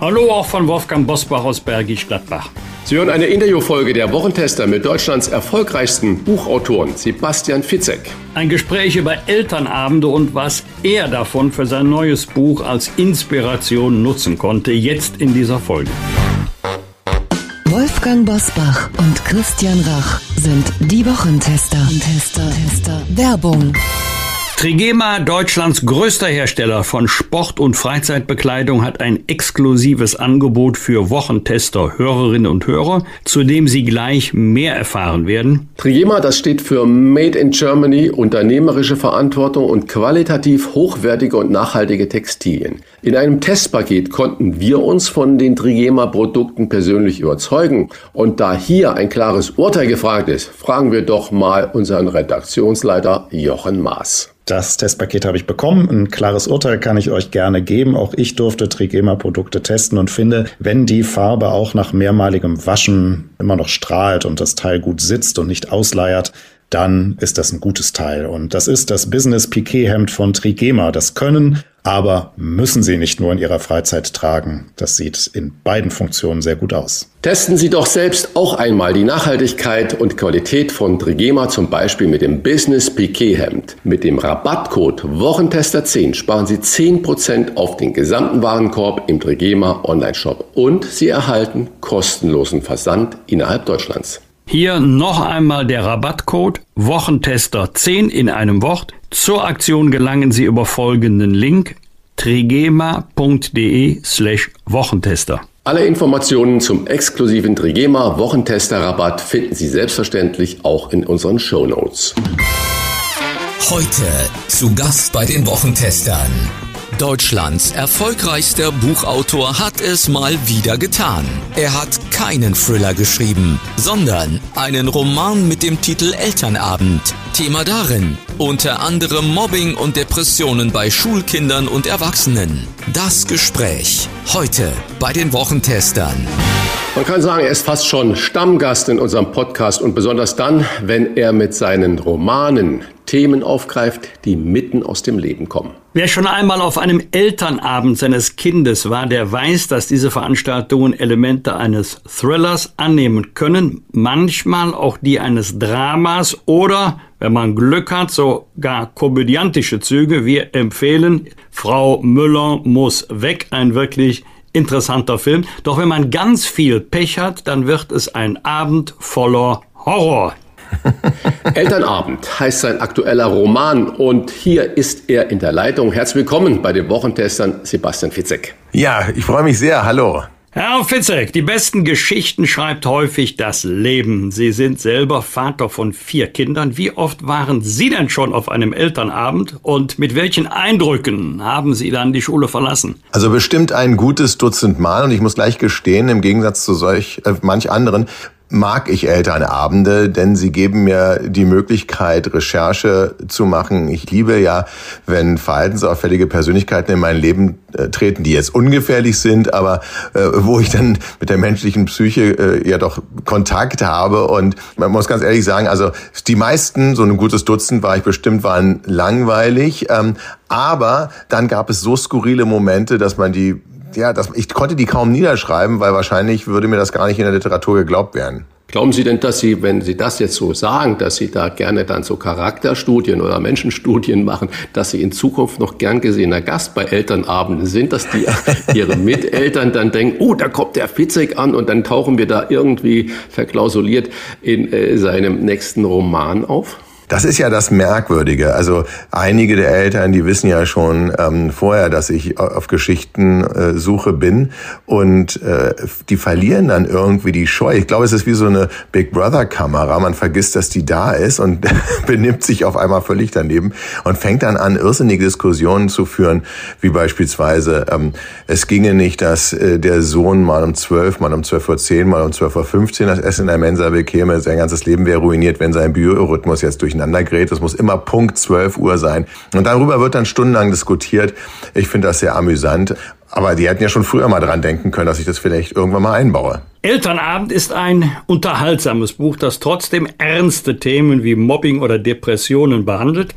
Hallo auch von Wolfgang Bosbach aus Bergisch Gladbach. Sie hören eine Interviewfolge der Wochentester mit Deutschlands erfolgreichsten Buchautoren Sebastian Fitzek. Ein Gespräch über Elternabende und was er davon für sein neues Buch als Inspiration nutzen konnte, jetzt in dieser Folge. Wolfgang Bosbach und Christian Rach sind die Wochentester. Tester, Tester. Werbung. Trigema, Deutschlands größter Hersteller von Sport- und Freizeitbekleidung, hat ein exklusives Angebot für Wochentester, Hörerinnen und Hörer, zu dem Sie gleich mehr erfahren werden. Trigema, das steht für Made in Germany, unternehmerische Verantwortung und qualitativ hochwertige und nachhaltige Textilien. In einem Testpaket konnten wir uns von den Trigema-Produkten persönlich überzeugen. Und da hier ein klares Urteil gefragt ist, fragen wir doch mal unseren Redaktionsleiter Jochen Maas. Das Testpaket habe ich bekommen. Ein klares Urteil kann ich euch gerne geben. Auch ich durfte Trigema-Produkte testen und finde, wenn die Farbe auch nach mehrmaligem Waschen immer noch strahlt und das Teil gut sitzt und nicht ausleiert, dann ist das ein gutes Teil. Und das ist das Business Piquet Hemd von Trigema. Das können, aber müssen Sie nicht nur in Ihrer Freizeit tragen. Das sieht in beiden Funktionen sehr gut aus. Testen Sie doch selbst auch einmal die Nachhaltigkeit und Qualität von Trigema, zum Beispiel mit dem Business Piquet Hemd. Mit dem Rabattcode Wochentester10 sparen Sie 10% auf den gesamten Warenkorb im Trigema Online-Shop und Sie erhalten kostenlosen Versand innerhalb Deutschlands. Hier noch einmal der Rabattcode Wochentester 10 in einem Wort. Zur Aktion gelangen Sie über folgenden Link trigema.de slash Wochentester. Alle Informationen zum exklusiven Trigema Wochentester Rabatt finden Sie selbstverständlich auch in unseren Show Notes. Heute zu Gast bei den Wochentestern. Deutschlands erfolgreichster Buchautor hat es mal wieder getan. Er hat keinen Thriller geschrieben, sondern einen Roman mit dem Titel Elternabend. Thema darin unter anderem Mobbing und Depressionen bei Schulkindern und Erwachsenen. Das Gespräch heute bei den Wochentestern. Man kann sagen, er ist fast schon Stammgast in unserem Podcast und besonders dann, wenn er mit seinen Romanen Themen aufgreift, die mitten aus dem Leben kommen. Wer schon einmal auf einem Elternabend seines Kindes war, der weiß, dass diese Veranstaltungen Elemente eines Thrillers annehmen können, manchmal auch die eines Dramas oder, wenn man Glück hat, sogar komödiantische Züge. Wir empfehlen Frau Müller muss weg, ein wirklich interessanter Film. Doch wenn man ganz viel Pech hat, dann wird es ein Abend voller Horror. Elternabend heißt sein aktueller Roman und hier ist er in der Leitung. Herzlich willkommen bei den Wochentestern Sebastian Fitzek. Ja, ich freue mich sehr. Hallo. Herr Fitzek, die besten Geschichten schreibt häufig das Leben. Sie sind selber Vater von vier Kindern. Wie oft waren Sie denn schon auf einem Elternabend und mit welchen Eindrücken haben Sie dann die Schule verlassen? Also bestimmt ein gutes Dutzend Mal und ich muss gleich gestehen, im Gegensatz zu solch äh, manch anderen mag ich Elternabende, denn sie geben mir die Möglichkeit, Recherche zu machen. Ich liebe ja, wenn verhaltensauffällige Persönlichkeiten in mein Leben äh, treten, die jetzt ungefährlich sind, aber äh, wo ich dann mit der menschlichen Psyche äh, ja doch Kontakt habe. Und man muss ganz ehrlich sagen, also die meisten, so ein gutes Dutzend war ich bestimmt, waren langweilig. Ähm, aber dann gab es so skurrile Momente, dass man die ja, das, ich konnte die kaum niederschreiben, weil wahrscheinlich würde mir das gar nicht in der Literatur geglaubt werden. Glauben Sie denn, dass Sie, wenn Sie das jetzt so sagen, dass Sie da gerne dann so Charakterstudien oder Menschenstudien machen, dass Sie in Zukunft noch gern gesehener Gast bei Elternabenden sind, dass die Ihre Miteltern dann denken, oh, da kommt der Fitzek an und dann tauchen wir da irgendwie verklausuliert in äh, seinem nächsten Roman auf? Das ist ja das Merkwürdige. Also einige der Eltern, die wissen ja schon ähm, vorher, dass ich auf Geschichtensuche äh, bin und äh, die verlieren dann irgendwie die Scheu. Ich glaube, es ist wie so eine Big Brother Kamera. Man vergisst, dass die da ist und benimmt sich auf einmal völlig daneben und fängt dann an, irrsinnige Diskussionen zu führen, wie beispielsweise ähm, es ginge nicht, dass äh, der Sohn mal um zwölf, mal um zwölf Uhr zehn, mal um zwölf Uhr fünfzehn das Essen in der Mensa bekäme. Sein ganzes Leben wäre ruiniert, wenn sein Biorhythmus jetzt durcheinander gerät. Es muss immer Punkt zwölf Uhr sein. Und darüber wird dann stundenlang diskutiert. Ich finde das sehr amüsant. Aber die hätten ja schon früher mal dran denken können, dass ich das vielleicht irgendwann mal einbaue. Elternabend ist ein unterhaltsames Buch, das trotzdem ernste Themen wie Mobbing oder Depressionen behandelt.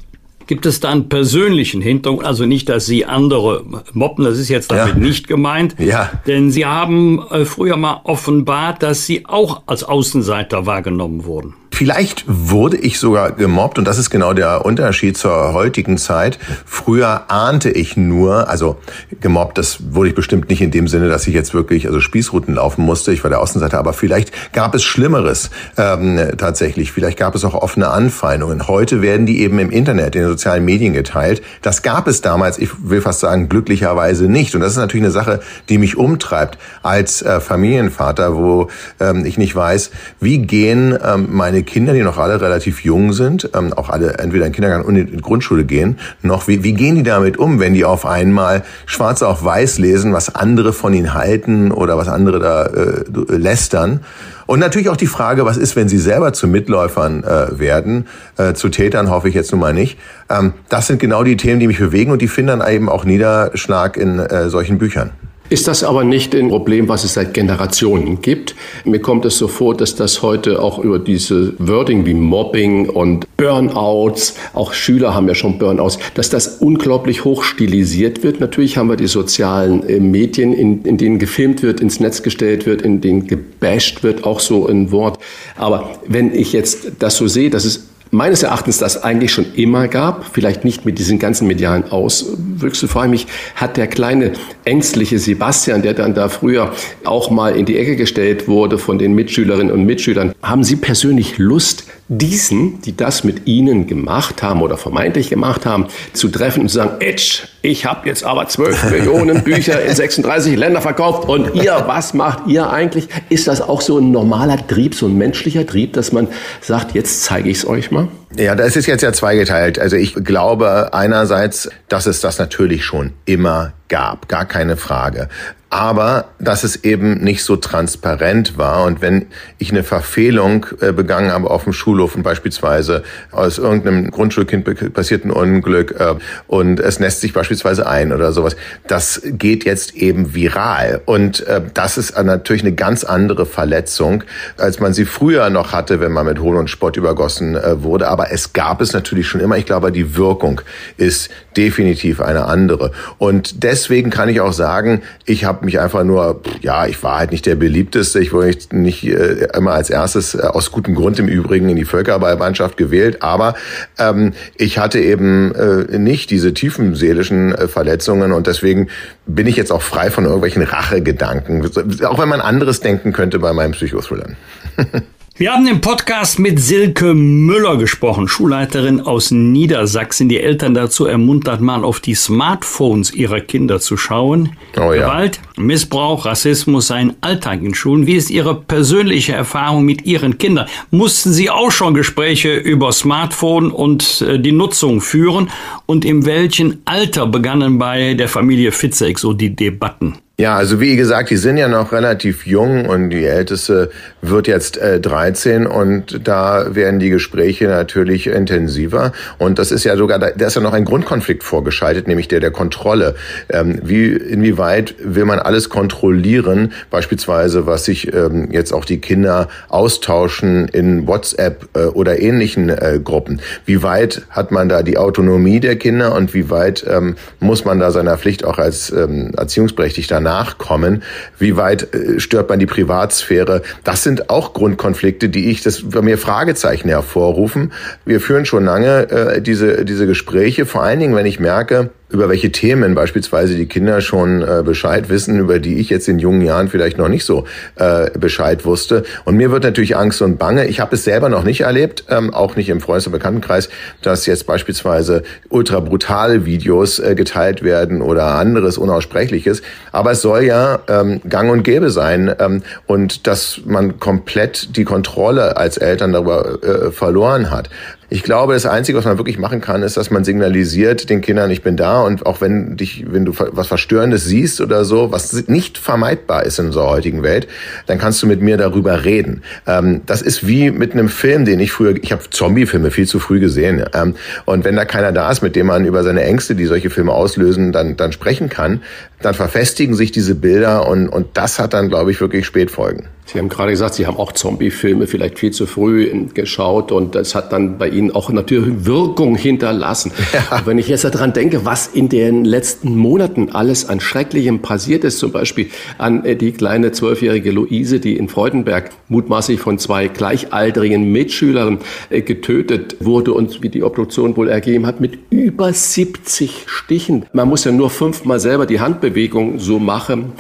Gibt es da einen persönlichen Hintergrund? Also nicht, dass Sie andere mobben, das ist jetzt damit ja. nicht gemeint. Ja. Denn Sie haben äh, früher mal offenbart, dass Sie auch als Außenseiter wahrgenommen wurden. Vielleicht wurde ich sogar gemobbt und das ist genau der Unterschied zur heutigen Zeit. Früher ahnte ich nur, also gemobbt, das wurde ich bestimmt nicht in dem Sinne, dass ich jetzt wirklich also Spießruten laufen musste. Ich war der Außenseiter, aber vielleicht gab es Schlimmeres ähm, tatsächlich. Vielleicht gab es auch offene Anfeindungen. Heute werden die eben im Internet, in den sozialen Medien geteilt. Das gab es damals, ich will fast sagen, glücklicherweise nicht. Und das ist natürlich eine Sache, die mich umtreibt als äh, Familienvater, wo ähm, ich nicht weiß, wie gehen ähm, meine Kinder, die noch alle relativ jung sind, ähm, auch alle entweder in Kindergarten und in Grundschule gehen, noch, wie, wie gehen die damit um, wenn die auf einmal schwarz auf weiß lesen, was andere von ihnen halten oder was andere da äh, lästern? Und natürlich auch die Frage, was ist, wenn sie selber zu Mitläufern äh, werden, äh, zu Tätern hoffe ich jetzt nun mal nicht. Ähm, das sind genau die Themen, die mich bewegen und die finden dann eben auch Niederschlag in äh, solchen Büchern ist das aber nicht ein Problem, was es seit Generationen gibt. Mir kommt es so vor, dass das heute auch über diese Wording wie Mobbing und Burnouts, auch Schüler haben ja schon Burnouts, dass das unglaublich hoch stilisiert wird. Natürlich haben wir die sozialen äh, Medien, in, in denen gefilmt wird, ins Netz gestellt wird, in denen gebasht wird, auch so ein Wort. Aber wenn ich jetzt das so sehe, dass es meines Erachtens das eigentlich schon immer gab, vielleicht nicht mit diesen ganzen medialen Auswüchsen. Vor allem mich hat der kleine ängstliche Sebastian, der dann da früher auch mal in die Ecke gestellt wurde von den Mitschülerinnen und Mitschülern. Haben Sie persönlich Lust, diesen, die das mit Ihnen gemacht haben oder vermeintlich gemacht haben, zu treffen und zu sagen, Edge, ich habe jetzt aber 12 Millionen Bücher in 36 Länder verkauft und ihr, was macht ihr eigentlich? Ist das auch so ein normaler Trieb, so ein menschlicher Trieb, dass man sagt, jetzt zeige ich es euch mal? Ja, das ist jetzt ja zweigeteilt. Also ich glaube einerseits, dass es das natürlich schon immer gab, gar keine Frage aber dass es eben nicht so transparent war. Und wenn ich eine Verfehlung äh, begangen habe auf dem Schulhof und beispielsweise aus irgendeinem Grundschulkind passiert ein Unglück äh, und es nässt sich beispielsweise ein oder sowas, das geht jetzt eben viral. Und äh, das ist natürlich eine ganz andere Verletzung, als man sie früher noch hatte, wenn man mit Hohn und Spott übergossen wurde. Aber es gab es natürlich schon immer. Ich glaube, die Wirkung ist definitiv eine andere. Und deswegen kann ich auch sagen, ich habe mich einfach nur, ja, ich war halt nicht der beliebteste. Ich wurde nicht, nicht äh, immer als erstes, äh, aus gutem Grund im Übrigen, in die Völkerballmannschaft gewählt. Aber ähm, ich hatte eben äh, nicht diese tiefen seelischen äh, Verletzungen und deswegen bin ich jetzt auch frei von irgendwelchen Rachegedanken. Auch wenn man anderes denken könnte bei meinen Psychothrillern. Wir haben im Podcast mit Silke Müller gesprochen, Schulleiterin aus Niedersachsen, die Eltern dazu ermuntert, mal auf die Smartphones ihrer Kinder zu schauen. Oh ja. Gewalt, Missbrauch, Rassismus seien Alltag in Schulen. Wie ist Ihre persönliche Erfahrung mit Ihren Kindern? Mussten Sie auch schon Gespräche über Smartphone und äh, die Nutzung führen? Und in welchem Alter begannen bei der Familie Fitzek so die Debatten? Ja, also wie gesagt, die sind ja noch relativ jung und die älteste wird jetzt äh, 13 und da werden die Gespräche natürlich intensiver und das ist ja sogar, da ist ja noch ein Grundkonflikt vorgeschaltet, nämlich der der Kontrolle. Ähm, wie, inwieweit will man alles kontrollieren, beispielsweise was sich ähm, jetzt auch die Kinder austauschen in WhatsApp äh, oder ähnlichen äh, Gruppen. Wie weit hat man da die Autonomie der Kinder und wie weit ähm, muss man da seiner Pflicht auch als ähm, Erziehungsberechtigter nachkommen? Wie weit äh, stört man die Privatsphäre? Das sind auch Grundkonflikte, die ich, das bei mir Fragezeichen hervorrufen. Wir führen schon lange äh, diese, diese Gespräche, vor allen Dingen, wenn ich merke, über welche Themen beispielsweise die Kinder schon äh, Bescheid wissen, über die ich jetzt in jungen Jahren vielleicht noch nicht so äh, Bescheid wusste. Und mir wird natürlich Angst und Bange. Ich habe es selber noch nicht erlebt, ähm, auch nicht im Freundes- und Bekanntenkreis, dass jetzt beispielsweise ultra brutale Videos äh, geteilt werden oder anderes Unaussprechliches. Aber es soll ja ähm, gang und gäbe sein ähm, und dass man komplett die Kontrolle als Eltern darüber äh, verloren hat. Ich glaube, das Einzige, was man wirklich machen kann, ist, dass man signalisiert den Kindern, ich bin da und auch wenn dich, wenn du was Verstörendes siehst oder so, was nicht vermeidbar ist in unserer heutigen Welt, dann kannst du mit mir darüber reden. Ähm, das ist wie mit einem Film, den ich früher, ich habe Zombie-Filme viel zu früh gesehen. Ähm, und wenn da keiner da ist, mit dem man über seine Ängste, die solche Filme auslösen, dann, dann sprechen kann, dann verfestigen sich diese Bilder und, und das hat dann, glaube ich, wirklich Spätfolgen. Sie haben gerade gesagt, Sie haben auch Zombie-Filme vielleicht viel zu früh geschaut und das hat dann bei Ihnen auch natürlich Wirkung hinterlassen. Ja. Wenn ich jetzt daran denke, was in den letzten Monaten alles an Schrecklichem passiert ist, zum Beispiel an äh, die kleine zwölfjährige Luise, die in Freudenberg mutmaßlich von zwei gleichaltrigen Mitschülern äh, getötet wurde und wie die Obduktion wohl ergeben hat, mit über 70 Stichen. Man muss ja nur fünfmal selber die Handbewegung so machen.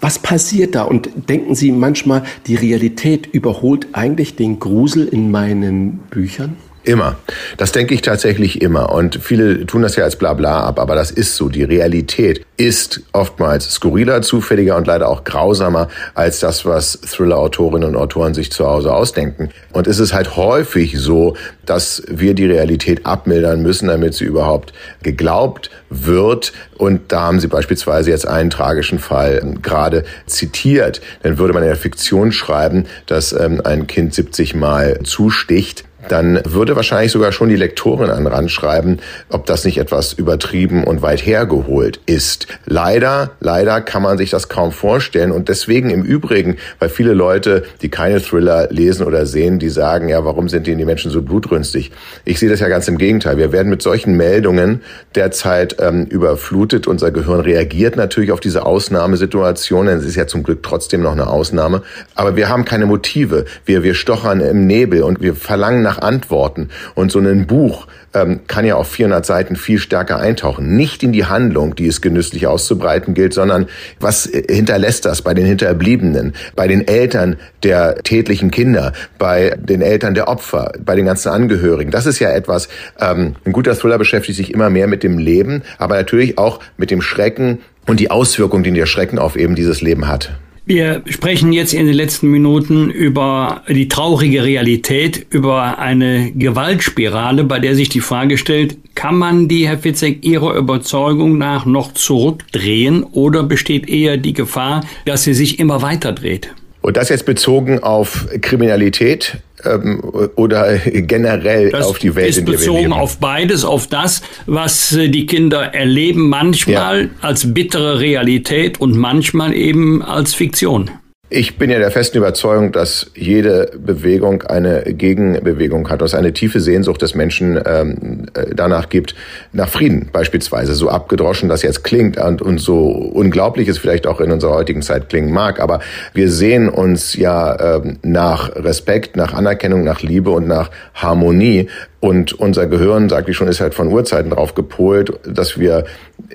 Was passiert da? Und denken Sie manchmal, die Realität überholt eigentlich den Grusel in meinen Büchern? Immer. Das denke ich tatsächlich immer. Und viele tun das ja als Blabla ab, aber das ist so. Die Realität ist oftmals skurriler, zufälliger und leider auch grausamer als das, was Thriller-Autorinnen und Autoren sich zu Hause ausdenken. Und es ist halt häufig so, dass wir die Realität abmildern müssen, damit sie überhaupt geglaubt wird. Und da haben Sie beispielsweise jetzt einen tragischen Fall ähm, gerade zitiert. Dann würde man in der Fiktion schreiben, dass ähm, ein Kind 70 Mal zusticht dann würde wahrscheinlich sogar schon die Lektorin an Rand schreiben, ob das nicht etwas übertrieben und weit hergeholt ist. Leider, leider kann man sich das kaum vorstellen und deswegen im Übrigen, weil viele Leute, die keine Thriller lesen oder sehen, die sagen, ja, warum sind denn die Menschen so blutrünstig? Ich sehe das ja ganz im Gegenteil. Wir werden mit solchen Meldungen derzeit ähm, überflutet. Unser Gehirn reagiert natürlich auf diese Ausnahmesituationen. Es ist ja zum Glück trotzdem noch eine Ausnahme. Aber wir haben keine Motive. Wir, wir stochern im Nebel und wir verlangen nach nach Antworten. Und so ein Buch ähm, kann ja auf 400 Seiten viel stärker eintauchen. Nicht in die Handlung, die es genüsslich auszubreiten gilt, sondern was äh, hinterlässt das bei den Hinterbliebenen, bei den Eltern der tätlichen Kinder, bei den Eltern der Opfer, bei den ganzen Angehörigen. Das ist ja etwas, ähm, ein guter Thriller beschäftigt sich immer mehr mit dem Leben, aber natürlich auch mit dem Schrecken und die Auswirkungen, die der Schrecken auf eben dieses Leben hat. Wir sprechen jetzt in den letzten Minuten über die traurige Realität, über eine Gewaltspirale, bei der sich die Frage stellt, kann man die, Herr Fitzek, Ihrer Überzeugung nach noch zurückdrehen oder besteht eher die Gefahr, dass sie sich immer weiter dreht? Und das jetzt bezogen auf Kriminalität ähm, oder generell das auf die Welt, ist in der bezogen wir leben? auf beides, auf das, was äh, die Kinder erleben, manchmal ja. als bittere Realität und manchmal eben als Fiktion. Ich bin ja der festen Überzeugung, dass jede Bewegung eine Gegenbewegung hat, dass eine tiefe Sehnsucht des Menschen ähm, äh, danach gibt, nach Frieden beispielsweise. So abgedroschen das jetzt klingt und, und so unglaublich es vielleicht auch in unserer heutigen Zeit klingen mag, aber wir sehen uns ja ähm, nach Respekt, nach Anerkennung, nach Liebe und nach Harmonie und unser Gehirn, sag ich schon, ist halt von Urzeiten drauf gepolt, dass wir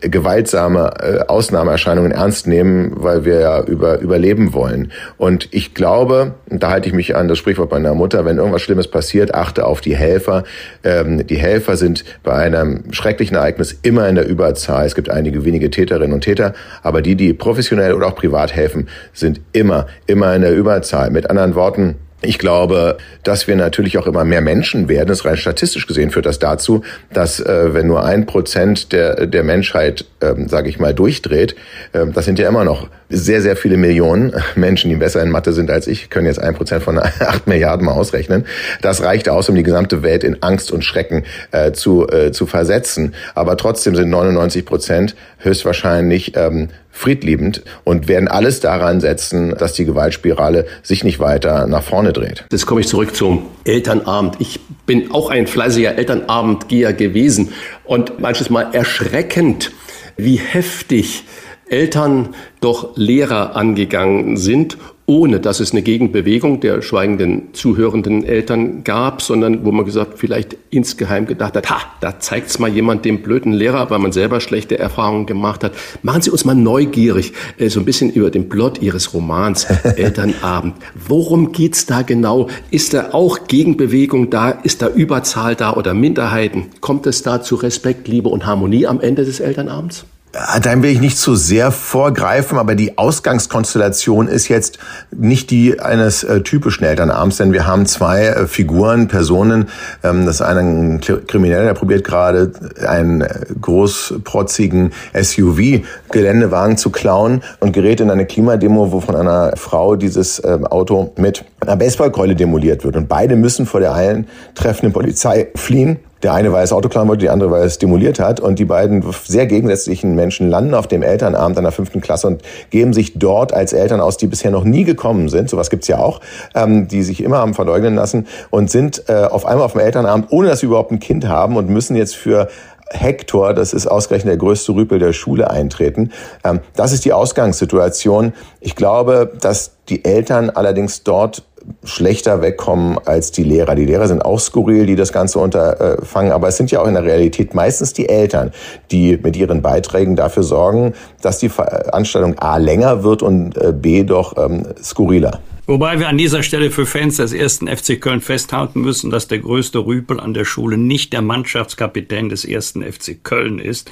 gewaltsame äh, Ausnahmeerscheinungen ernst nehmen, weil wir ja über, überleben wollen. Und ich glaube, da halte ich mich an das Sprichwort meiner Mutter, wenn irgendwas Schlimmes passiert, achte auf die Helfer. Ähm, die Helfer sind bei einem schrecklichen Ereignis immer in der Überzahl. Es gibt einige wenige Täterinnen und Täter, aber die, die professionell oder auch privat helfen, sind immer, immer in der Überzahl. Mit anderen Worten, ich glaube, dass wir natürlich auch immer mehr Menschen werden. Das rein statistisch gesehen führt das dazu, dass äh, wenn nur ein Prozent der, der Menschheit, ähm, sage ich mal, durchdreht, äh, das sind ja immer noch sehr, sehr viele Millionen Menschen, die besser in Mathe sind als ich, können jetzt ein Prozent von acht Milliarden mal ausrechnen. Das reicht aus, um die gesamte Welt in Angst und Schrecken äh, zu, äh, zu versetzen. Aber trotzdem sind 99 Prozent höchstwahrscheinlich ähm, friedliebend und werden alles daran setzen, dass die Gewaltspirale sich nicht weiter nach vorne dreht. Jetzt komme ich zurück zum Elternabend. Ich bin auch ein fleißiger Elternabendgeher gewesen und manches Mal erschreckend, wie heftig Eltern doch Lehrer angegangen sind ohne dass es eine Gegenbewegung der schweigenden, zuhörenden Eltern gab, sondern wo man gesagt, vielleicht insgeheim gedacht hat, ha, da zeigt's mal jemand dem blöden Lehrer, weil man selber schlechte Erfahrungen gemacht hat. Machen Sie uns mal neugierig, äh, so ein bisschen über den Plot Ihres Romans Elternabend. Worum geht's da genau? Ist da auch Gegenbewegung da? Ist da Überzahl da oder Minderheiten? Kommt es da zu Respekt, Liebe und Harmonie am Ende des Elternabends? Dann will ich nicht zu sehr vorgreifen, aber die Ausgangskonstellation ist jetzt nicht die eines äh, typischen Elternabends, denn wir haben zwei äh, Figuren, Personen. Ähm, das eine ein Krimineller, der probiert gerade einen äh, großprotzigen SUV-Geländewagen zu klauen und gerät in eine Klimademo, wo von einer Frau dieses äh, Auto mit einer Baseballkeule demoliert wird. Und beide müssen vor der eintreffenden Polizei fliehen. Der eine, weil es Auto klauen wollte, die andere, weil es demoliert hat. Und die beiden sehr gegensätzlichen Menschen landen auf dem Elternabend einer fünften Klasse und geben sich dort als Eltern aus, die bisher noch nie gekommen sind. Sowas gibt's ja auch, ähm, die sich immer haben verleugnen lassen und sind äh, auf einmal auf dem Elternabend, ohne dass sie überhaupt ein Kind haben und müssen jetzt für Hector, das ist ausgerechnet der größte Rüpel der Schule, eintreten. Ähm, das ist die Ausgangssituation. Ich glaube, dass die Eltern allerdings dort schlechter wegkommen als die Lehrer. Die Lehrer sind auch skurril, die das Ganze unterfangen, aber es sind ja auch in der Realität meistens die Eltern, die mit ihren Beiträgen dafür sorgen, dass die Veranstaltung A länger wird und äh, B doch ähm, skurriler. Wobei wir an dieser Stelle für Fans des ersten FC Köln festhalten müssen, dass der größte Rüpel an der Schule nicht der Mannschaftskapitän des ersten FC Köln ist.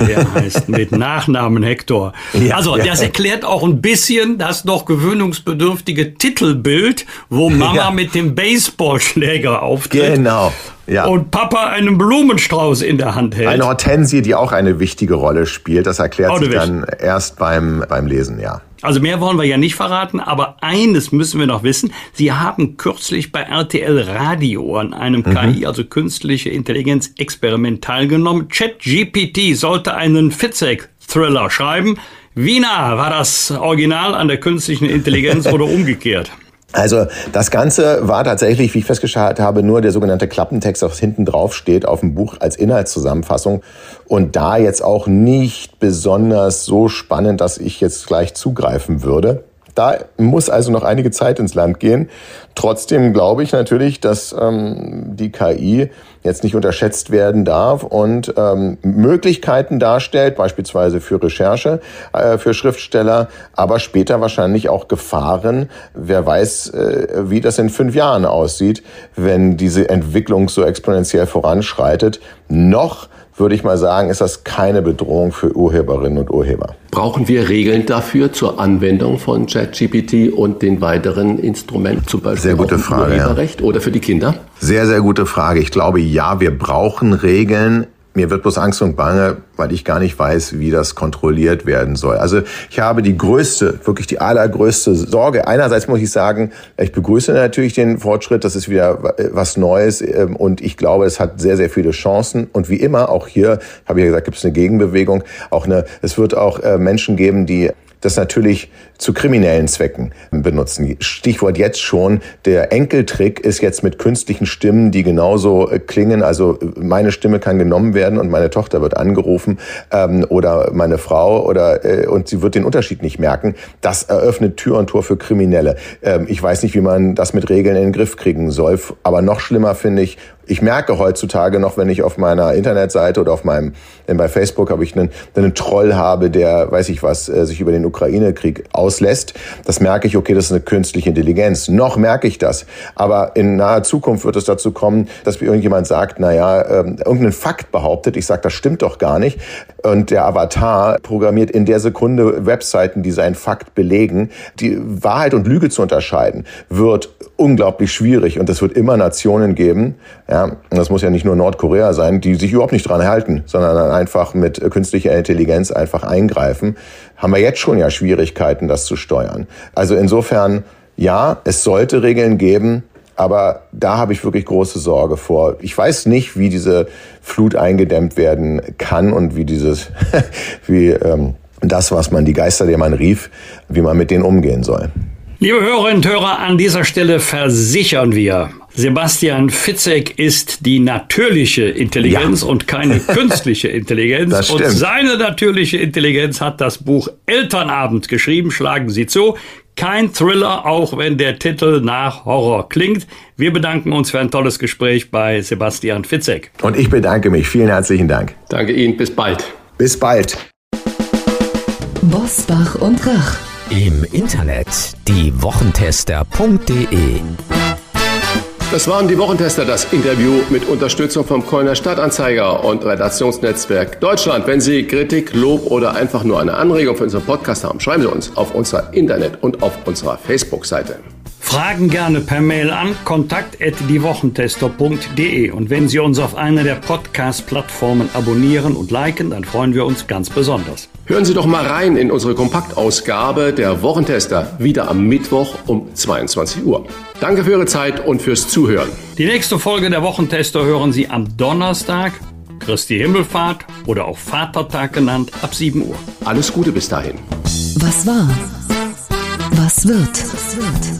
Der heißt mit Nachnamen Hector. Ja, also ja. das erklärt auch ein bisschen das noch gewöhnungsbedürftige Titelbild, wo Mama ja. mit dem Baseballschläger auftritt. Genau. Ja. Und Papa einen Blumenstrauß in der Hand hält. Eine Hortensie, die auch eine wichtige Rolle spielt. Das erklärt sich dann erst beim, beim Lesen, ja. Also mehr wollen wir ja nicht verraten, aber eines müssen wir noch wissen. Sie haben kürzlich bei RTL Radio an einem mhm. KI, also künstliche Intelligenz, Experiment teilgenommen. ChatGPT sollte einen Fitzek-Thriller schreiben. Wie nah war das Original an der künstlichen Intelligenz oder umgekehrt? Also das Ganze war tatsächlich, wie ich festgestellt habe, nur der sogenannte Klappentext, was hinten drauf steht, auf dem Buch als Inhaltszusammenfassung. Und da jetzt auch nicht besonders so spannend, dass ich jetzt gleich zugreifen würde. Da muss also noch einige Zeit ins Land gehen. Trotzdem glaube ich natürlich, dass ähm, die KI jetzt nicht unterschätzt werden darf und ähm, Möglichkeiten darstellt, beispielsweise für Recherche, äh, für Schriftsteller, aber später wahrscheinlich auch Gefahren. Wer weiß, äh, wie das in fünf Jahren aussieht, wenn diese Entwicklung so exponentiell voranschreitet. Noch würde ich mal sagen, ist das keine Bedrohung für Urheberinnen und Urheber. Brauchen wir Regeln dafür zur Anwendung von ChatGPT und den weiteren Instrumenten, zum Beispiel sehr gute Frage, Urheberrecht ja. oder für die Kinder? Sehr, sehr gute Frage. Ich glaube, ja, wir brauchen Regeln. Mir wird bloß Angst und Bange, weil ich gar nicht weiß, wie das kontrolliert werden soll. Also ich habe die größte, wirklich die allergrößte Sorge. Einerseits muss ich sagen, ich begrüße natürlich den Fortschritt, das ist wieder was Neues ähm, und ich glaube, es hat sehr, sehr viele Chancen. Und wie immer, auch hier, habe ich ja gesagt, gibt es eine Gegenbewegung. Auch eine, es wird auch äh, Menschen geben, die das natürlich zu kriminellen Zwecken benutzen. Stichwort jetzt schon, der Enkeltrick ist jetzt mit künstlichen Stimmen, die genauso äh, klingen. Also meine Stimme kann genommen werden und meine Tochter wird angerufen ähm, oder meine Frau oder äh, und sie wird den Unterschied nicht merken. Das eröffnet Tür und Tor für Kriminelle. Ähm, ich weiß nicht, wie man das mit Regeln in den Griff kriegen soll. Aber noch schlimmer finde ich, ich merke heutzutage noch, wenn ich auf meiner Internetseite oder auf meinem, denn bei Facebook habe ich einen, einen Troll habe, der, weiß ich was, äh, sich über den Ukraine-Krieg auslässt. Das merke ich, okay, das ist eine künstliche Intelligenz. Noch merke ich das. Aber in naher Zukunft wird es dazu kommen, dass irgendjemand sagt, naja, ähm, irgendeinen Fakt behauptet. Ich sage, das stimmt doch gar nicht. Und der Avatar programmiert in der Sekunde Webseiten, die seinen Fakt belegen. Die Wahrheit und Lüge zu unterscheiden, wird unglaublich schwierig. Und es wird immer Nationen geben, ja, und das muss ja nicht nur Nordkorea sein, die sich überhaupt nicht dran halten, sondern dann einfach mit künstlicher Intelligenz einfach eingreifen. Haben wir jetzt schon ja Schwierigkeiten, das zu steuern. Also insofern, ja, es sollte Regeln geben, aber da habe ich wirklich große Sorge vor. Ich weiß nicht, wie diese Flut eingedämmt werden kann und wie dieses, wie ähm, das, was man die Geister, der man rief, wie man mit denen umgehen soll. Liebe Hörerinnen und Hörer, an dieser Stelle versichern wir, Sebastian Fitzek ist die natürliche Intelligenz ja. und keine künstliche Intelligenz. Das stimmt. Und seine natürliche Intelligenz hat das Buch Elternabend geschrieben. Schlagen Sie zu. Kein Thriller, auch wenn der Titel nach Horror klingt. Wir bedanken uns für ein tolles Gespräch bei Sebastian Fitzek. Und ich bedanke mich. Vielen herzlichen Dank. Danke Ihnen. Bis bald. Bis bald. Bosbach und Rach. Im Internet diewochentester.de das waren die Wochentester, das Interview mit Unterstützung vom Kölner Stadtanzeiger und Redaktionsnetzwerk Deutschland. Wenn Sie Kritik, Lob oder einfach nur eine Anregung für unseren Podcast haben, schreiben Sie uns auf unserer Internet- und auf unserer Facebook-Seite. Fragen gerne per Mail an kontakt.diewochentester.de und wenn Sie uns auf einer der Podcast-Plattformen abonnieren und liken, dann freuen wir uns ganz besonders. Hören Sie doch mal rein in unsere Kompaktausgabe der Wochentester, wieder am Mittwoch um 22 Uhr. Danke für Ihre Zeit und fürs Zuhören. Die nächste Folge der Wochentester hören Sie am Donnerstag, Christi Himmelfahrt oder auch Vatertag genannt, ab 7 Uhr. Alles Gute bis dahin. Was war? Was wird?